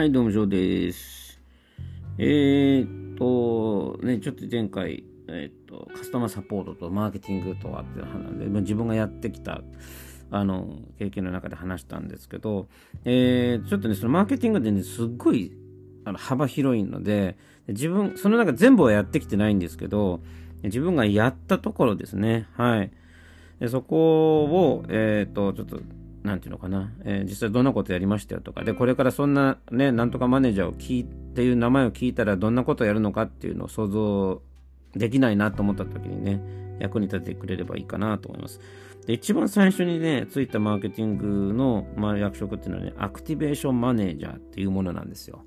はい、どうも、ジョーです。えー、っと、ね、ちょっと前回、えー、っと、カスタマーサポートとマーケティングとはっていう話で、まあ、自分がやってきた、あの、経験の中で話したんですけど、えー、ちょっとね、そのマーケティングでね、すっごい、あの、幅広いので、自分、その中全部はやってきてないんですけど、自分がやったところですね。はい。でそこを、えっ、と、ちょっと、なんていうのかな、えー、実際どんなことやりましたよとか、で、これからそんなね、なんとかマネージャーを聞いていう名前を聞いたらどんなことやるのかっていうのを想像できないなと思った時にね、役に立ててくれればいいかなと思います。で、一番最初にね、ついたマーケティングの、まあ、役職っていうのはね、アクティベーションマネージャーっていうものなんですよ。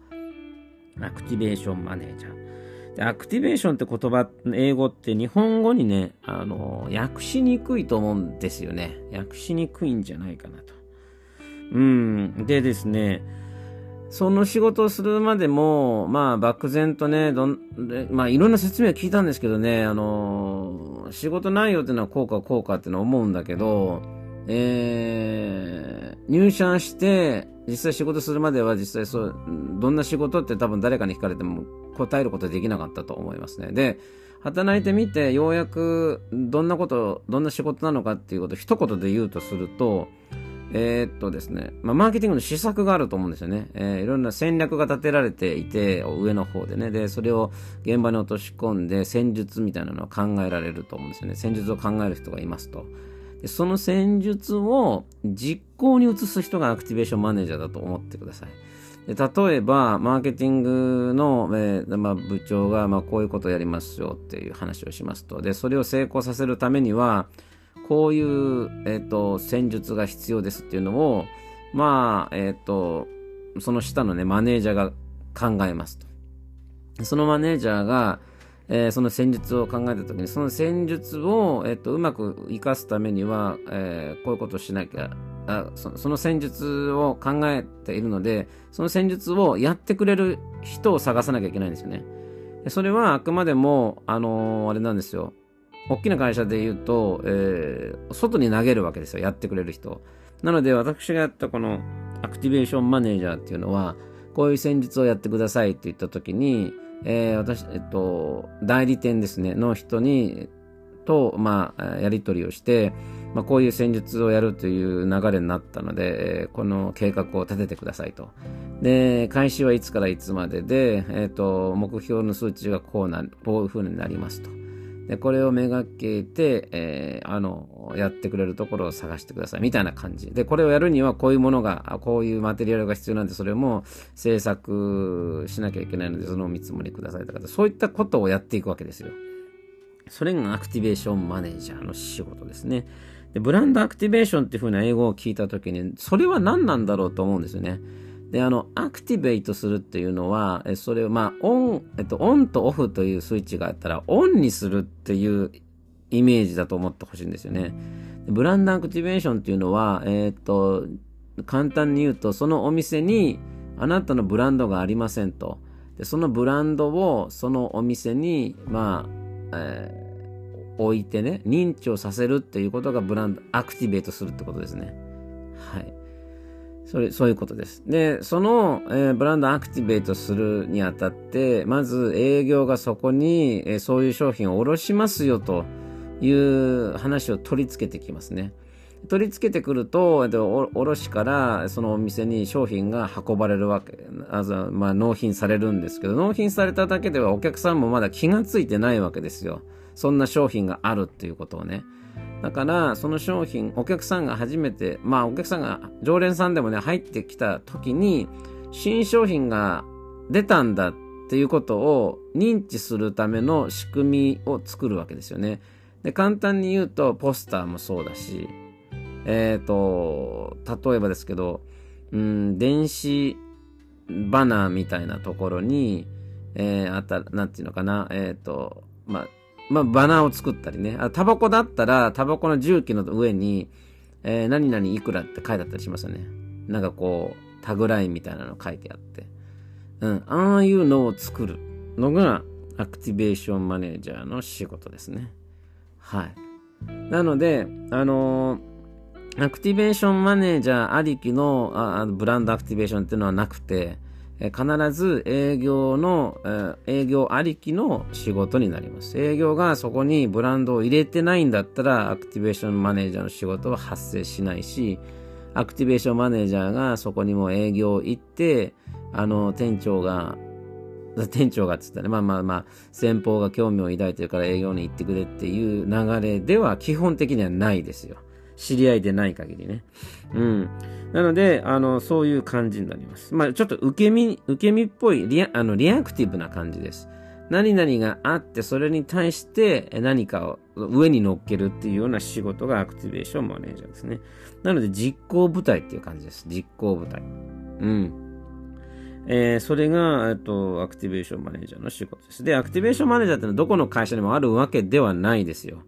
アクティベーションマネージャー。でアクティベーションって言葉、英語って日本語にね、あの、訳しにくいと思うんですよね。訳しにくいんじゃないかなと。うん。でですね、その仕事をするまでも、まあ、漠然とね、どん、まあ、いろんな説明を聞いたんですけどね、あの、仕事内容っていうのはこうかこうかってのは思うんだけど、えー、入社して、実際仕事するまでは実際そう、どんな仕事って多分誰かに聞かれても答えることできなかったと思いますね。で、働いてみてようやくどんなこと、どんな仕事なのかっていうことを一言で言うとすると、えー、っとですね、まあ、マーケティングの施策があると思うんですよね。えー、いろんな戦略が立てられていて、上の方でね。で、それを現場に落とし込んで、戦術みたいなのを考えられると思うんですよね。戦術を考える人がいますと。でその戦術を実行に移す人がアクティベーションマネージャーだと思ってください。で例えば、マーケティングの、えーまあ、部長が、まあ、こういうことをやりますよっていう話をしますと。で、それを成功させるためには、こういう、え、ー、と、戦術が必要ですっていうのを、まあ、えっ、ー、と、その下のね、マネージャーが考えますと。そのマネージャーが、えー、その戦術を考えたときに、その戦術を、えっ、と、うまく活かすためには、えこういうことをしなきゃ、あそその戦術を考えているので、その戦術をやってくれる人を探さなきゃいけないんですよね。それはあくまでも、あのー、あれなんですよ。大きな会社で言うと、えー、外に投げるわけですよ。やってくれる人。なので、私がやったこのアクティベーションマネージャーっていうのは、こういう戦術をやってくださいって言ったときに、えー、私、えっと、代理店ですね、の人に、と、まあ、やり取りをして、まあ、こういう戦術をやるという流れになったので、この計画を立ててくださいと。で、開始はいつからいつまでで、えっ、と、目標の数値がこうな、こういう風になりますと。で、これをめがけて、えー、あの、やってくれるところを探してください。みたいな感じ。で、これをやるにはこういうものが、こういうマテリアルが必要なんで、それも制作しなきゃいけないので、そのお見積もりくださいとか、そういったことをやっていくわけですよ。それが activation manager の仕事ですね。で、 brand activation っていう風な英語を聞いたときに、それは何なんだろうと思うんですよね。で、あの、 activate するっていうのは、えそれを、まあ、オン、えっと、オンとオフというスイッチがあったら、オンにするっていうイメージだと思ってほしいんですよね。ブランドアクティベーションっていうのは、えー、っと、簡単に言うと、そのお店にあなたのブランドがありませんと。で、そのブランドをそのお店に、まあ、えー、置いてね、認知をさせるっていうことがブランド、アクティベートするってことですね。はい。それ、そういうことです。で、その、えー、ブランドアクティベートするにあたって、まず営業がそこに、えー、そういう商品を卸しますよという話を取り付けてきますね。取り付けてくると、えっと、卸からそのお店に商品が運ばれるわけ、あまあ、納品されるんですけど、納品されただけではお客さんもまだ気がついてないわけですよ。そんな商品があるっていうことをね。だから、その商品、お客さんが初めて、まあお客さんが、常連さんでもね、入ってきた時に、新商品が出たんだっていうことを認知するための仕組みを作るわけですよね。で、簡単に言うと、ポスターもそうだし、えっ、ー、と、例えばですけど、うん、電子バナーみたいなところに、えー、あた、なんていうのかな、えっ、ー、と、まあ、まあ、バナーを作ったりね。あタバコだったら、タバコの重機の上に、えー、何々いくらって書いてあったりしますよね。なんかこう、タグラインみたいなの書いてあって。うん、ああいうのを作るのが、アクティベーションマネージャーの仕事ですね。はい。なので、あのー、アクティベーションマネージャーありきのあブランドアクティベーションっていうのはなくて、え必ず営業の、え営業ありきの仕事になります。営業がそこにブランドを入れてないんだったら、アクティベーションマネージャーの仕事は発生しないし、アクティベーションマネージャーがそこにも営業行って、あの、店長が、店長がっつったね、まあまあまあ、先方が興味を抱いてるから営業に行ってくれっていう流れでは基本的にはないですよ。知り合いでない限りね。うん。なので、あの、そういう感じになります。まあ、ちょっと受け身、受け身っぽいリア、あの、リアクティブな感じです。何々があって、それに対して何かを上に乗っけるっていうような仕事がアクティベーションマネージャーですね。なので、実行部隊っていう感じです。実行部隊。うん。えー、それが、えっと、アクティベーションマネージャーの仕事です。で、アクティベーションマネージャーってのはどこの会社にもあるわけではないですよ。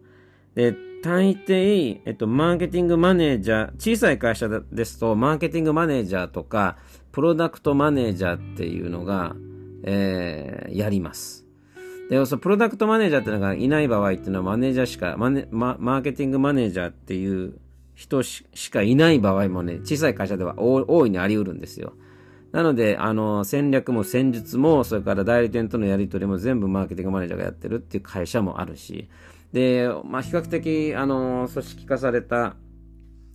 で、大抵、えっと、マーケティングマネージャー、小さい会社ですと、マーケティングマネージャーとか、プロダクトマネージャーっていうのが、えー、やります。で、そのプロダクトマネージャーっていうのがいない場合っていうのは、マネージャーしか、マネママーケティングマネージャーっていう人しかいない場合もね、小さい会社では大いにあり得るんですよ。なので、あの、戦略も戦術も、それから代理店とのやり取りも全部マーケティングマネージャーがやってるっていう会社もあるし、で、まあ、比較的、あの、組織化された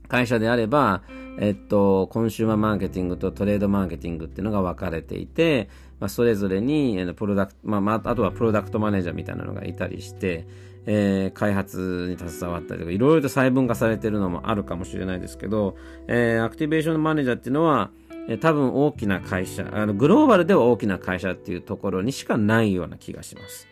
会社であれば、えっと、コンシューマーマーケティングとトレードマーケティングっていうのが分かれていて、まあ、それぞれに、えプロダクト、まあ、まあ、あとはプロダクトマネージャーみたいなのがいたりして、えー、開発に携わったりとか、いろいろと細分化されてるのもあるかもしれないですけど、えー、アクティベーションマネージャーっていうのは、えー、多分大きな会社、あの、グローバルでは大きな会社っていうところにしかないような気がします。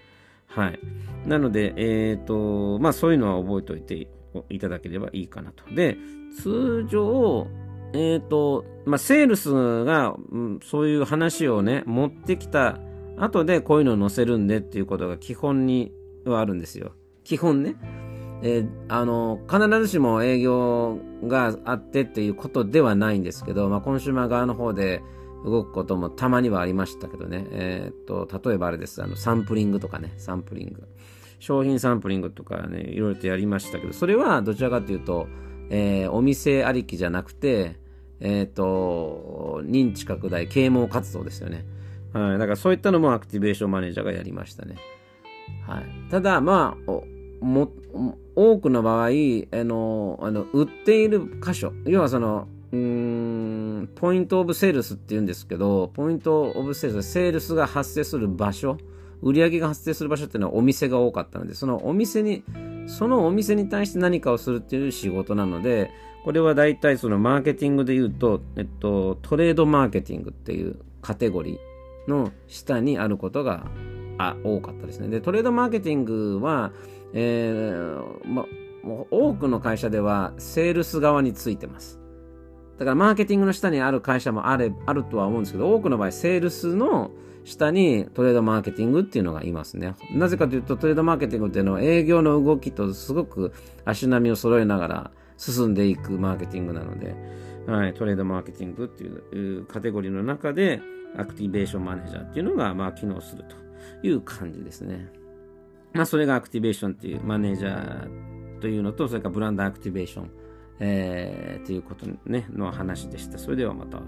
はい。なので、えっ、ー、と、まあそういうのは覚えておいていただければいいかなと。で、通常、えっ、ー、と、まあセールスが、うん、そういう話をね、持ってきた後でこういうのを載せるんでっていうことが基本にはあるんですよ。基本ね。えー、あの、必ずしも営業があってっていうことではないんですけど、まあコンシューマー側の方で、動くこともたまにはありましたけどね。えー、っと、例えばあれです。あの、サンプリングとかね、サンプリング。商品サンプリングとかね、いろいろとやりましたけど、それはどちらかというと、えー、お店ありきじゃなくて、えー、っと、認知拡大、啓蒙活動ですよね。はい。だからそういったのもアクティベーションマネージャーがやりましたね。はい。ただ、まあ、も、多くの場合、あの、あの、売っている箇所、要はその、うーん、ポイントオブセールスって言うんですけど、ポイントオブセールス、セールスが発生する場所、売り上げが発生する場所っていうのはお店が多かったので、そのお店に、そのお店に対して何かをするっていう仕事なので、これは大体そのマーケティングで言うと、えっと、トレードマーケティングっていうカテゴリーの下にあることがあ多かったですね。で、トレードマーケティングは、えー、ま、多くの会社ではセールス側についてます。だからマーケティングの下にある会社もあれあるとは思うんですけど、多くの場合、セールスの下にトレードマーケティングっていうのがいますね。なぜかというと、トレードマーケティングっていうのは営業の動きとすごく足並みを揃えながら進んでいくマーケティングなので、はい、トレードマーケティングっていうカテゴリーの中で、アクティベーションマネージャーっていうのが、まあ、機能するという感じですね。まあ、それがアクティベーションっていうマネージャーというのと、それからブランドアクティベーション。えー、ということね、の話でした。それではまた。